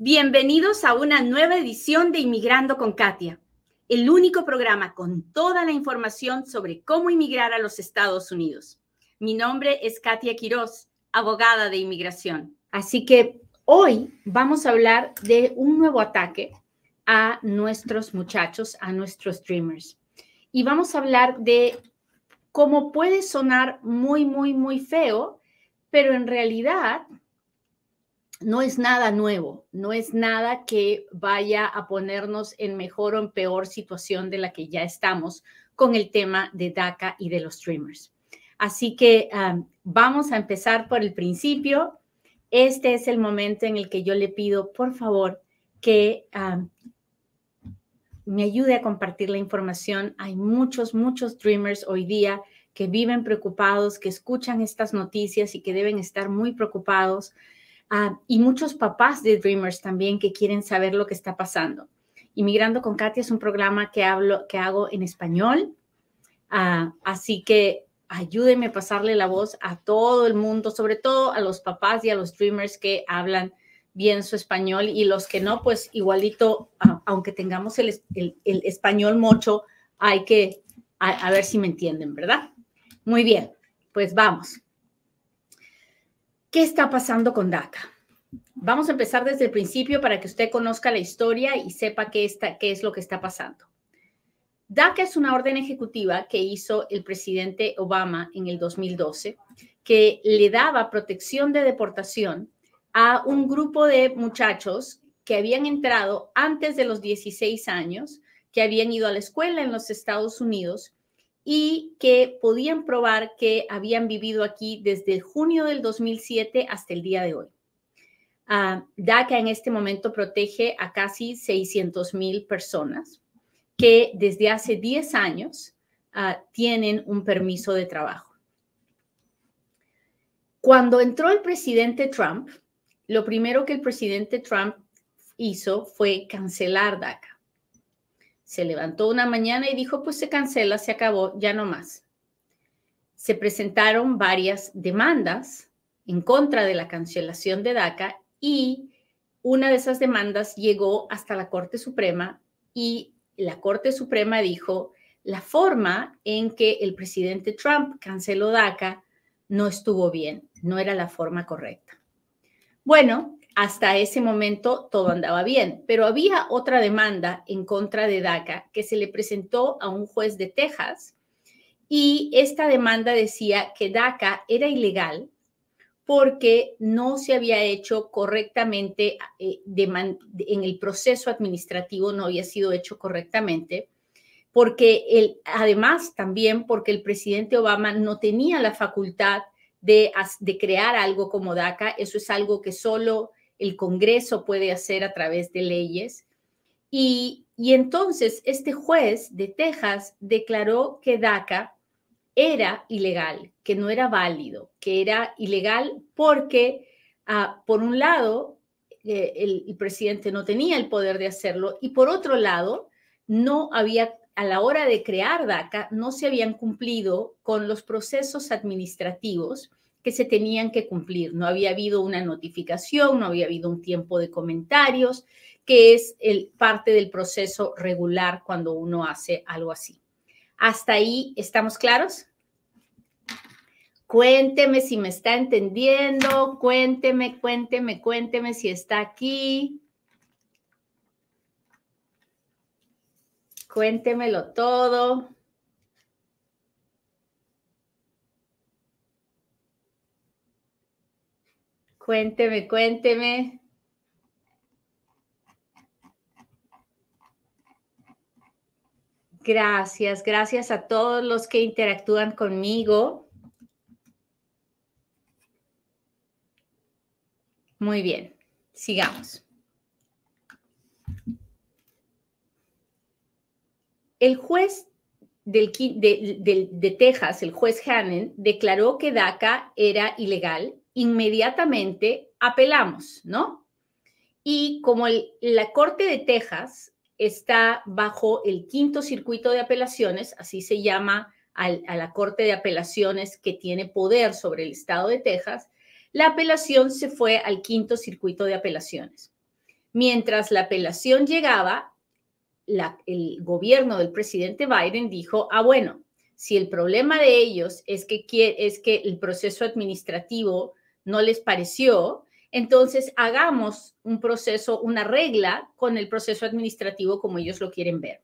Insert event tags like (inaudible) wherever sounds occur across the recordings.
Bienvenidos a una nueva edición de Inmigrando con Katia, el único programa con toda la información sobre cómo inmigrar a los Estados Unidos. Mi nombre es Katia Quiroz, abogada de inmigración. Así que hoy vamos a hablar de un nuevo ataque a nuestros muchachos, a nuestros streamers. Y vamos a hablar de cómo puede sonar muy, muy, muy feo, pero en realidad no es nada nuevo, no es nada que vaya a ponernos en mejor o en peor situación de la que ya estamos con el tema de DACA y de los streamers. Así que vamos a empezar por el principio. Este es el momento en el que yo le pido, por favor, que me ayude a compartir la información. Hay muchos, muchos dreamers hoy día que viven preocupados, que escuchan estas noticias y que deben estar muy preocupados Ah, y muchos papás de Dreamers también que quieren saber lo que está pasando. Inmigrando con Katia es un programa que, hablo, que hago en español, ah, así que ayúdenme a pasarle la voz a todo el mundo, sobre todo a los papás y a los Dreamers que hablan bien su español y los que no, pues igualito, aunque tengamos el, español mocho, hay que, a ver si me entienden, ¿verdad? Muy bien, pues vamos. ¿Qué está pasando con DACA? Vamos a empezar desde el principio para que usted conozca la historia y sepa qué, es lo que está pasando. DACA es una orden ejecutiva que hizo el presidente Obama en el 2012 que le daba protección de deportación a un grupo de muchachos que habían entrado antes de los 16 años, que habían ido a la escuela en los Estados Unidos y que podían probar que habían vivido aquí desde junio del 2007 hasta el día de hoy. Uh, DACA en este momento protege a casi 600 mil personas que desde hace 10 años ah, tienen un permiso de trabajo. Cuando entró el presidente Trump, lo primero que el presidente Trump hizo fue cancelar DACA se levantó una mañana y dijo, pues se cancela, se acabó, ya no más. Se presentaron varias demandas en contra de la cancelación de DACA y una de esas demandas llegó hasta la Corte Suprema y la Corte Suprema dijo, la forma en que el presidente Trump canceló DACA no estuvo bien, no era la forma correcta. Bueno, hasta ese momento todo andaba bien, pero había otra demanda en contra de DACA que se le presentó a un juez de Texas y esta demanda decía que DACA era ilegal porque no se había hecho correctamente eh, en el proceso administrativo, no había sido hecho correctamente, porque el, además también porque el presidente Obama no tenía la facultad de, de crear algo como DACA, eso es algo que solo el Congreso puede hacer a través de leyes. Y, entonces este juez de Texas declaró que DACA era ilegal, que no era válido, que era ilegal porque, ah, por un lado, eh, el, presidente no tenía el poder de hacerlo y por otro lado, no había, a la hora de crear DACA, no se habían cumplido con los procesos administrativos que se tenían que cumplir. No había habido una notificación, no había habido un tiempo de comentarios, que es el, parte del proceso regular cuando uno hace algo así. ¿Hasta ahí estamos claros? Cuénteme si me está entendiendo, cuénteme, cuénteme, cuénteme si está aquí. Cuéntemelo todo. Cuénteme, cuénteme. Gracias, gracias a todos los que interactúan conmigo. Muy bien, sigamos. El juez de, de, Texas, el juez Hannon, declaró que DACA era ilegal inmediatamente apelamos, ¿no? Y como la Corte de Texas está bajo el quinto circuito de apelaciones, así se llama a la Corte de Apelaciones que tiene poder sobre el Estado de Texas, la apelación se fue al quinto circuito de apelaciones. Mientras la apelación llegaba, el gobierno del presidente Biden dijo, ah, bueno, si el problema de ellos es que, es que el proceso administrativo no les pareció, entonces hagamos un proceso, una regla con el proceso administrativo como ellos lo quieren ver.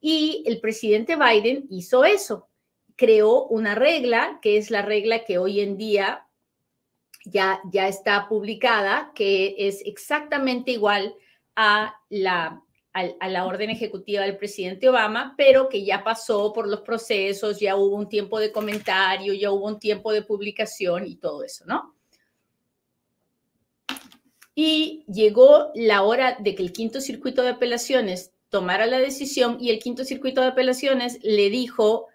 Y el presidente Biden hizo eso, creó una regla, que es la regla que hoy en día ya, ya está publicada, que es exactamente igual a la, a, la orden ejecutiva del presidente Obama, pero que ya pasó por los procesos, ya hubo un tiempo de comentario, ya hubo un tiempo de publicación y todo eso, ¿no? Y llegó la hora de que el quinto circuito de apelaciones tomara la decisión y el quinto circuito de apelaciones le dijo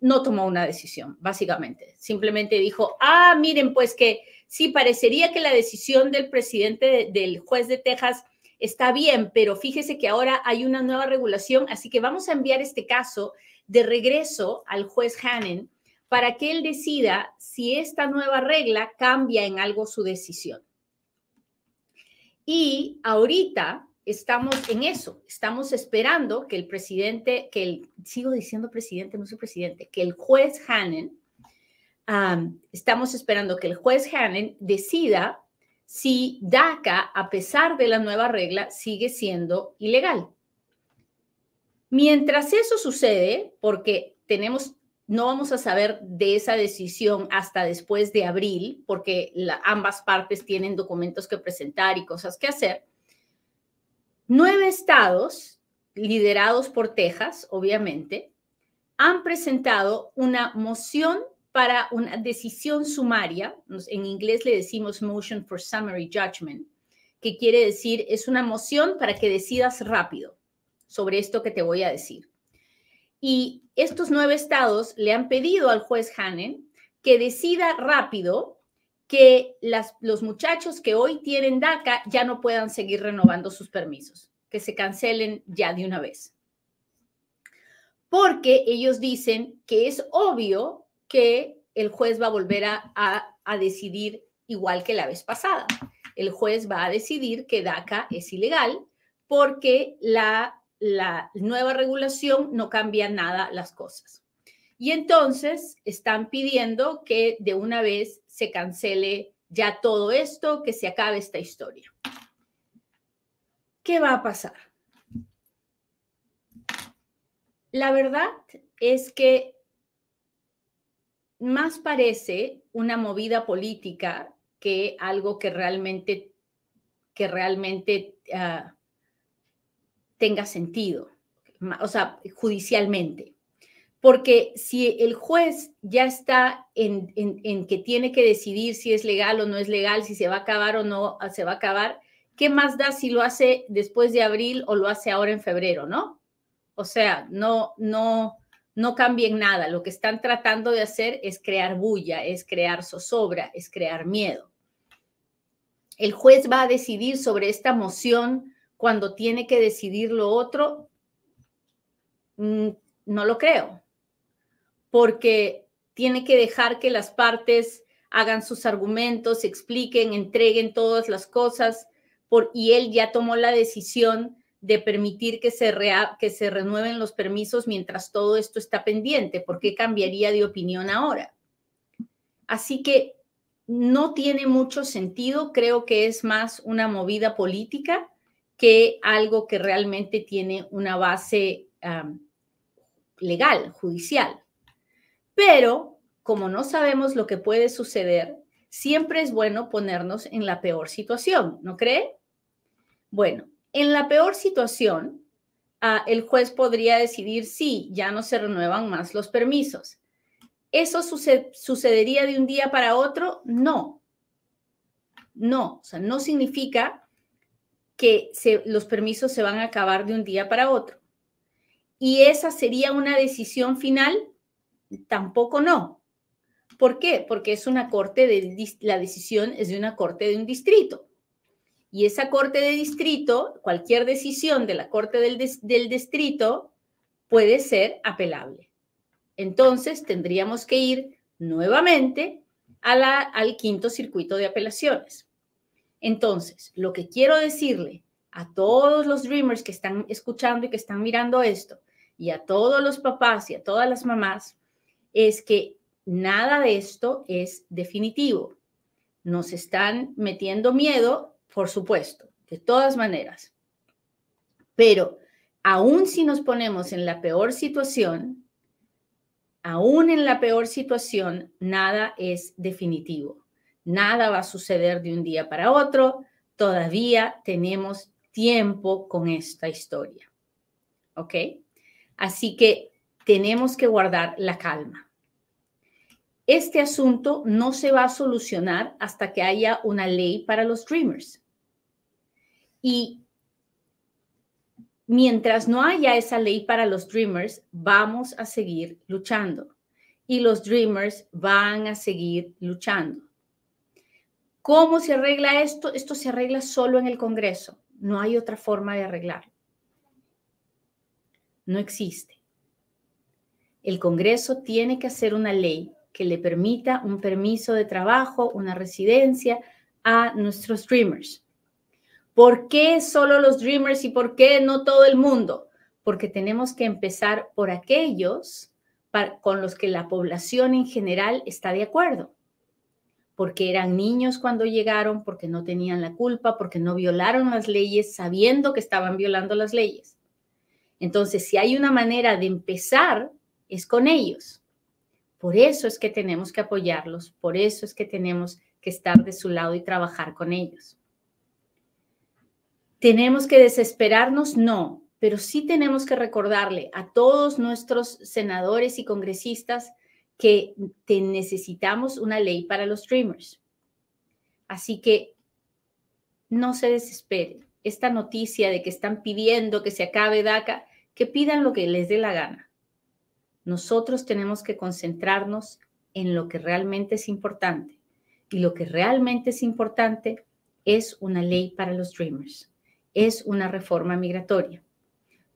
no tomó una decisión, básicamente. Simplemente dijo, ah, miren, pues que sí, parecería que la decisión del presidente del juez de Texas está bien, pero fíjese que ahora hay una nueva regulación, así que vamos a enviar este caso de regreso al juez Hannon para que él decida si esta nueva regla cambia en algo su decisión. Y ahorita estamos en eso, estamos esperando que el presidente, que el, sigo diciendo presidente, no soy presidente, que el juez Hannon, estamos esperando que el juez Hannon decida si DACA, a pesar de la nueva regla, sigue siendo ilegal. Mientras eso sucede, porque tenemos, no vamos a saber de esa decisión hasta después de abril, porque ambas partes tienen documentos que presentar y cosas que hacer, Nueve estados, liderados por Texas, obviamente, han presentado una moción para una decisión sumaria, en inglés le decimos motion for summary judgment, que quiere decir es una moción para que decidas rápido sobre esto que te voy a decir. Y estos nueve estados le han pedido al juez Hannon que decida rápido que los muchachos que hoy tienen DACA ya no puedan seguir renovando sus permisos, que se cancelen ya de una vez. Porque ellos dicen que es obvio que el juez va a volver a, decidir igual que la vez pasada. El juez va a decidir que DACA es ilegal porque la, la nueva regulación no cambia nada las cosas. Y entonces están pidiendo que de una vez se cancele ya todo esto, que se acabe esta historia. ¿Qué va a pasar? La verdad es que más parece una movida política que algo que realmente, que realmente ah, tenga sentido, o sea, judicialmente. Porque si el juez ya está en, que tiene que decidir si es legal o no es legal, si se va a acabar o no se va a acabar, ¿qué más da si lo hace después de abril o lo hace ahora en febrero, no? O sea, no, no, no cambien nada. Lo que están tratando de hacer es crear bulla, es crear zozobra, es crear miedo. El juez va a decidir sobre esta moción cuando tiene que decidir lo otro. Mm, no lo creo porque tiene que dejar que las partes hagan sus argumentos, expliquen, entreguen todas las cosas, por, y él ya tomó la decisión de permitir que se, que se renueven los permisos mientras todo esto está pendiente. ¿Por qué cambiaría de opinión ahora? Así que no tiene mucho sentido, creo que es más una movida política que algo que realmente tiene una base legal, judicial. Pero como no sabemos lo que puede suceder, siempre es bueno ponernos en la peor situación, ¿no cree? Bueno, en la peor situación, ah, el juez podría decidir si ya no se renuevan más los permisos. ¿Eso sucedería de un día para otro? No. No, o sea, no significa que los permisos se van a acabar de un día para otro. Y esa sería una decisión final Tampoco no. ¿Por qué? Porque es una corte de, la decisión es de una corte de un distrito. Y esa corte de distrito, cualquier decisión de la corte del, del distrito puede ser apelable. Entonces tendríamos que ir nuevamente a la, al quinto circuito de apelaciones. Entonces, lo que quiero decirle a todos los dreamers que están escuchando y que están mirando esto, y a todos los papás y a todas las mamás, es que nada de esto es definitivo. Nos están metiendo miedo, por supuesto, de todas maneras. Pero aún si nos ponemos en la peor situación, aún en la peor situación, nada es definitivo. Nada va a suceder de un día para otro. Todavía tenemos tiempo con esta historia. ¿Ok? Así que tenemos que guardar la calma. Este asunto no se va a solucionar hasta que haya una ley para los dreamers. Y mientras no haya esa ley para los dreamers, vamos a seguir luchando. Y los dreamers van a seguir luchando. ¿Cómo se arregla esto? Esto se arregla solo en el Congreso. No hay otra forma de arreglarlo. No existe. El Congreso tiene que hacer una ley que le permita un permiso de trabajo, una residencia a nuestros dreamers. ¿Por qué solo los Dreamers y por qué no todo el mundo? Porque tenemos que empezar por aquellos con los que la población en general está de acuerdo. Porque eran niños cuando llegaron, porque no tenían la culpa, porque no violaron las leyes sabiendo que estaban violando las leyes. Entonces, si hay una manera de empezar, es con ellos. Por eso es que tenemos que apoyarlos, por eso es que tenemos que estar de su lado y trabajar con ellos. ¿Tenemos que desesperarnos? No, pero sí tenemos que recordarle a todos nuestros senadores y congresistas que necesitamos una ley para los streamers. Así que no se desesperen. Esta noticia de que están pidiendo que se acabe DACA, que pidan lo que les dé la gana. Nosotros tenemos que concentrarnos en lo que realmente es importante. Y lo que realmente es importante es una ley para los streamers es una reforma migratoria.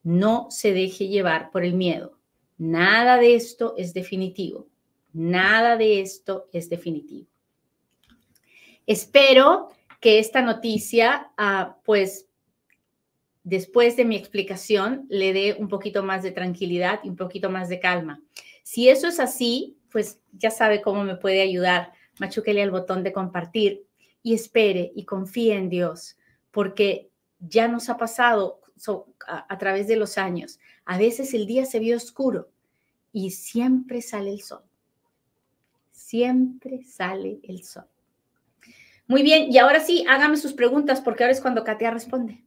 No se deje llevar por el miedo. Nada de esto es definitivo. Nada de esto es definitivo. Espero que esta noticia, ah, pues, después de mi explicación, le dé un poquito más de tranquilidad y un poquito más de calma. Si eso es así, pues ya sabe cómo me puede ayudar. Machuquele al botón de compartir y espere y confíe en Dios, porque ya nos ha pasado a, través de los años. A veces el día se vio oscuro y siempre sale el sol. Siempre sale el sol. Muy bien, y ahora sí, hágame sus preguntas porque ahora es cuando Katia responde.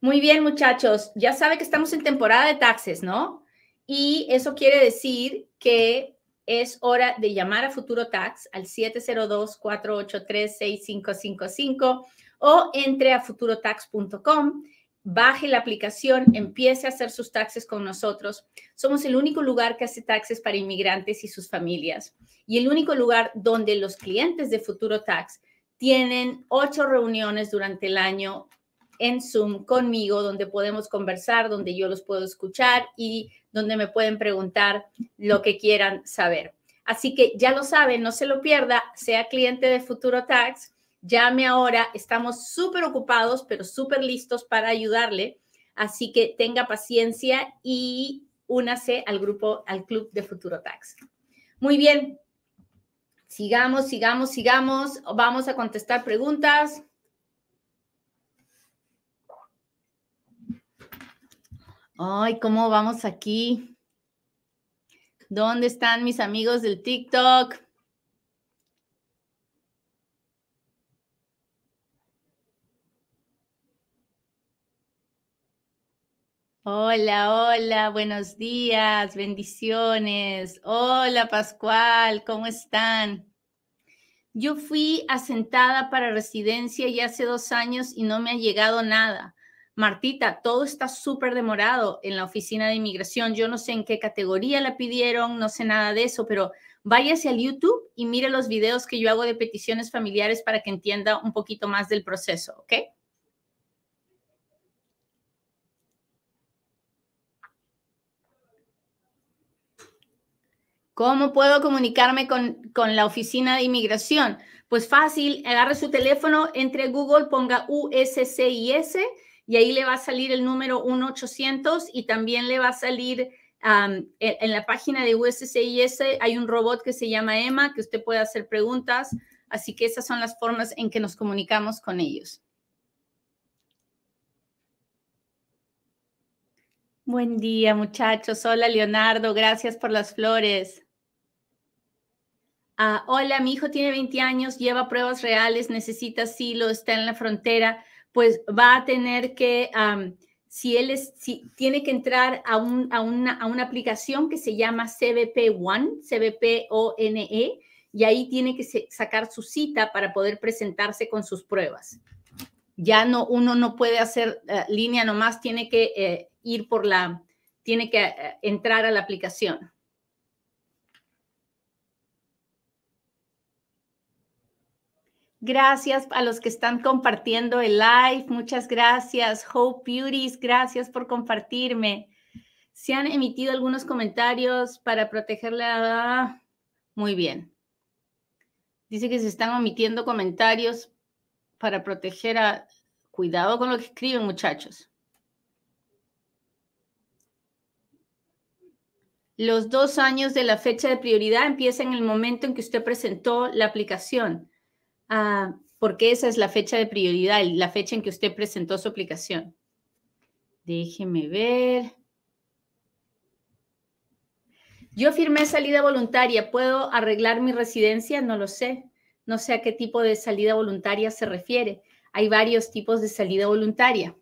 Muy bien, muchachos. Ya sabe que estamos en temporada de taxes, ¿no? Y eso quiere decir que es hora de llamar a Futuro Tax al 702-483-6555 o entre a futurotax.com, baje la aplicación, empiece a hacer sus taxes con nosotros. Somos el único lugar que hace taxes para inmigrantes y sus familias y el único lugar donde los clientes de Futuro Tax tienen ocho reuniones durante el año en Zoom conmigo, donde podemos conversar, donde yo los puedo escuchar y donde me pueden preguntar lo que quieran saber. Así que ya lo saben, no se lo pierda, sea cliente de Futuro Tax, llame ahora, estamos súper ocupados, pero súper listos para ayudarle. Así que tenga paciencia y únase al grupo, al club de Futuro Tax. Muy bien, sigamos, sigamos, sigamos. Vamos a contestar preguntas. Ay, ¿cómo vamos aquí? ¿Dónde están mis amigos del TikTok? Hola, hola, buenos días, bendiciones. Hola, Pascual, ¿cómo están? Yo fui asentada para residencia ya hace dos años y no me ha llegado nada. Martita, todo está súper demorado en la oficina de inmigración. Yo no sé en qué categoría la pidieron, no sé nada de eso, pero váyase al YouTube y mire los videos que yo hago de peticiones familiares para que entienda un poquito más del proceso, ¿ok? ¿Cómo puedo comunicarme con, con la oficina de inmigración? Pues fácil, agarre su teléfono, entre Google, ponga USCIS y ahí le va a salir el número 1-800 y también le va a salir en la página de USCIS hay un robot que se llama Emma, que usted puede hacer preguntas. Así que esas son las formas en que nos comunicamos con ellos. Buen día, muchachos. Hola, Leonardo. Gracias por las flores. Ah, hola, mi hijo tiene 20 años, lleva pruebas reales, necesita asilo, está en la frontera. Pues va a tener que si él es, si tiene que entrar a, un, a, una, a una aplicación que se llama CBP One, CBP O-N-E, y ahí tiene que sacar su cita para poder presentarse con sus pruebas. Ya no, uno no puede hacer uh, línea nomás, tiene que eh, ir por la, tiene que uh, entrar a la aplicación. Gracias a los que están compartiendo el live. Muchas gracias. Hope Beauties, gracias por compartirme. Se han emitido algunos comentarios para protegerla. Muy bien. Dice que se están omitiendo comentarios para proteger a... Cuidado con lo que escriben, muchachos. Los dos años de la fecha de prioridad empiezan en el momento en que usted presentó la aplicación. Ah, porque esa es la fecha de prioridad, la fecha en que usted presentó su aplicación. Déjeme ver. Yo firmé salida voluntaria. ¿Puedo arreglar mi residencia? No lo sé. No sé a qué tipo de salida voluntaria se refiere. Hay varios tipos de salida voluntaria.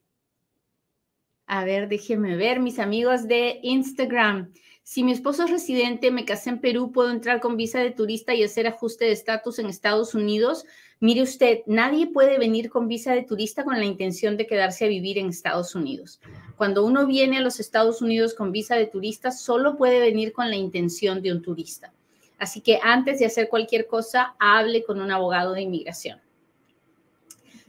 A ver, déjeme ver, mis amigos de Instagram. Si mi esposo es residente, me casé en Perú, puedo entrar con visa de turista y hacer ajuste de estatus en Estados Unidos. Mire usted, nadie puede venir con visa de turista con la intención de quedarse a vivir en Estados Unidos. Cuando uno viene a los Estados Unidos con visa de turista, solo puede venir con la intención de un turista. Así que antes de hacer cualquier cosa, hable con un abogado de inmigración.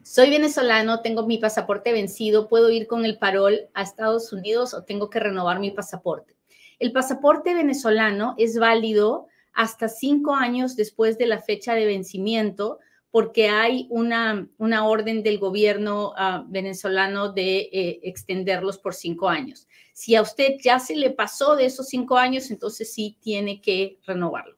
Soy venezolano, tengo mi pasaporte vencido, puedo ir con el parol a Estados Unidos o tengo que renovar mi pasaporte. El pasaporte venezolano es válido hasta cinco años después de la fecha de vencimiento porque hay una, una orden del gobierno ah, venezolano de eh, extenderlos por cinco años. Si a usted ya se le pasó de esos cinco años, entonces sí tiene que renovarlo.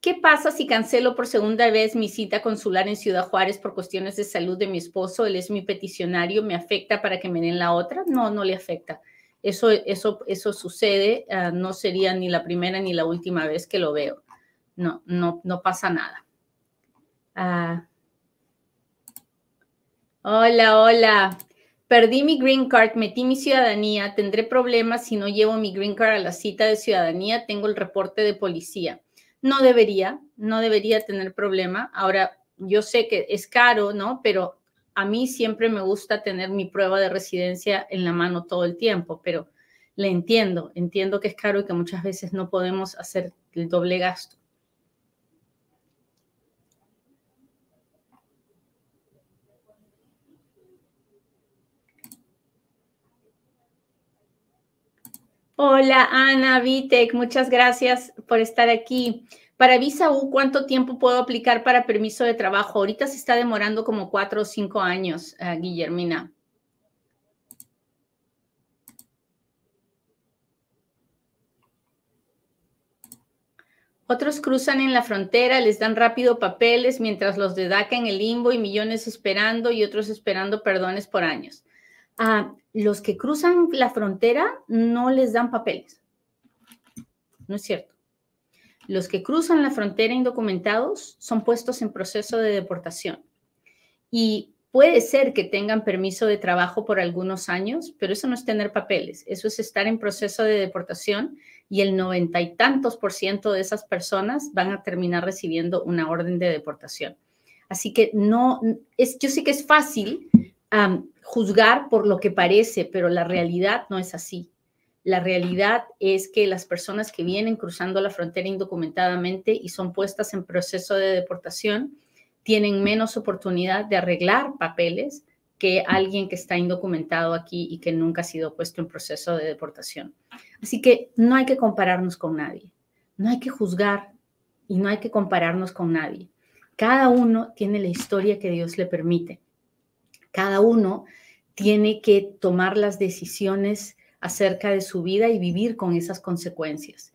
¿Qué pasa si cancelo por segunda vez mi cita consular en Ciudad Juárez por cuestiones de salud de mi esposo? Él es mi peticionario, ¿me afecta para que me den la otra? No, no le afecta. Eso, eso, eso sucede, ah, no sería ni la primera ni la última vez que lo veo. No, no, no pasa nada. Ah. Hola, hola. Perdí mi green card, metí mi ciudadanía. Tendré problemas si no llevo mi green card a la cita de ciudadanía. Tengo el reporte de policía. No debería, no debería tener problema. Ahora, yo sé que es caro, ¿no? Pero a mí siempre me gusta tener mi prueba de residencia en la mano todo el tiempo, pero le entiendo, entiendo que es caro y que muchas veces no podemos hacer el doble gasto. Hola Ana Vitek, muchas gracias por estar aquí. Para Visa U, ¿cuánto tiempo puedo aplicar para permiso de trabajo? Ahorita se está demorando como cuatro o cinco años, uh, Guillermina. Otros cruzan en la frontera, les dan rápido papeles, mientras los de DACA en el limbo y millones esperando y otros esperando perdones por años. A los que cruzan la frontera no les dan papeles. No es cierto. Los que cruzan la frontera indocumentados son puestos en proceso de deportación. Y puede ser que tengan permiso de trabajo por algunos años, pero eso no es tener papeles, eso es estar en proceso de deportación y el noventa y tantos por ciento de esas personas van a terminar recibiendo una orden de deportación. Así que no, es, yo sé que es fácil juzgar por lo que parece, pero la realidad no es así. La realidad es que las personas que vienen cruzando la frontera indocumentadamente y son puestas en proceso de deportación tienen menos oportunidad de arreglar papeles que alguien que está indocumentado aquí y que nunca ha sido puesto en proceso de deportación. Así que no hay que compararnos con nadie, no hay que juzgar y no hay que compararnos con nadie. Cada uno tiene la historia que Dios le permite. Cada uno tiene que tomar las decisiones acerca de su vida y vivir con esas consecuencias.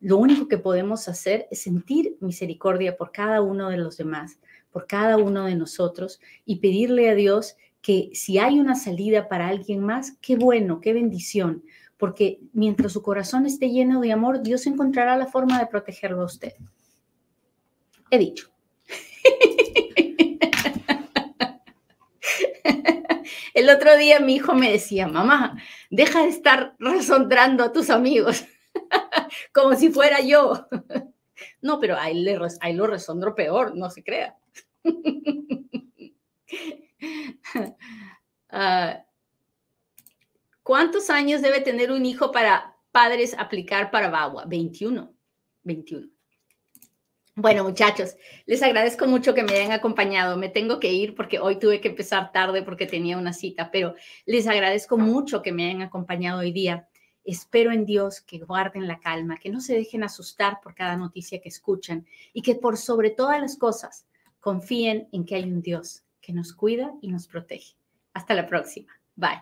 Lo único que podemos hacer es sentir misericordia por cada uno de los demás, por cada uno de nosotros y pedirle a Dios que si hay una salida para alguien más, qué bueno, qué bendición, porque mientras su corazón esté lleno de amor, Dios encontrará la forma de protegerlo a usted. He dicho. (laughs) El otro día mi hijo me decía, mamá, deja de estar resondrando a tus amigos, (laughs) como si fuera yo. (laughs) No, pero ahí, le, lo resondro peor, no se crea. Ah, ¿Cuántos años debe tener un hijo para padres aplicar para VAWA? 21. 21. Bueno, muchachos, les agradezco mucho que me hayan acompañado. Me tengo que ir porque hoy tuve que empezar tarde porque tenía una cita, pero les agradezco mucho que me hayan acompañado hoy día. Espero en Dios que guarden la calma, que no se dejen asustar por cada noticia que escuchan y que por sobre todas las cosas confíen en que hay un Dios que nos cuida y nos protege. Hasta la próxima. Bye.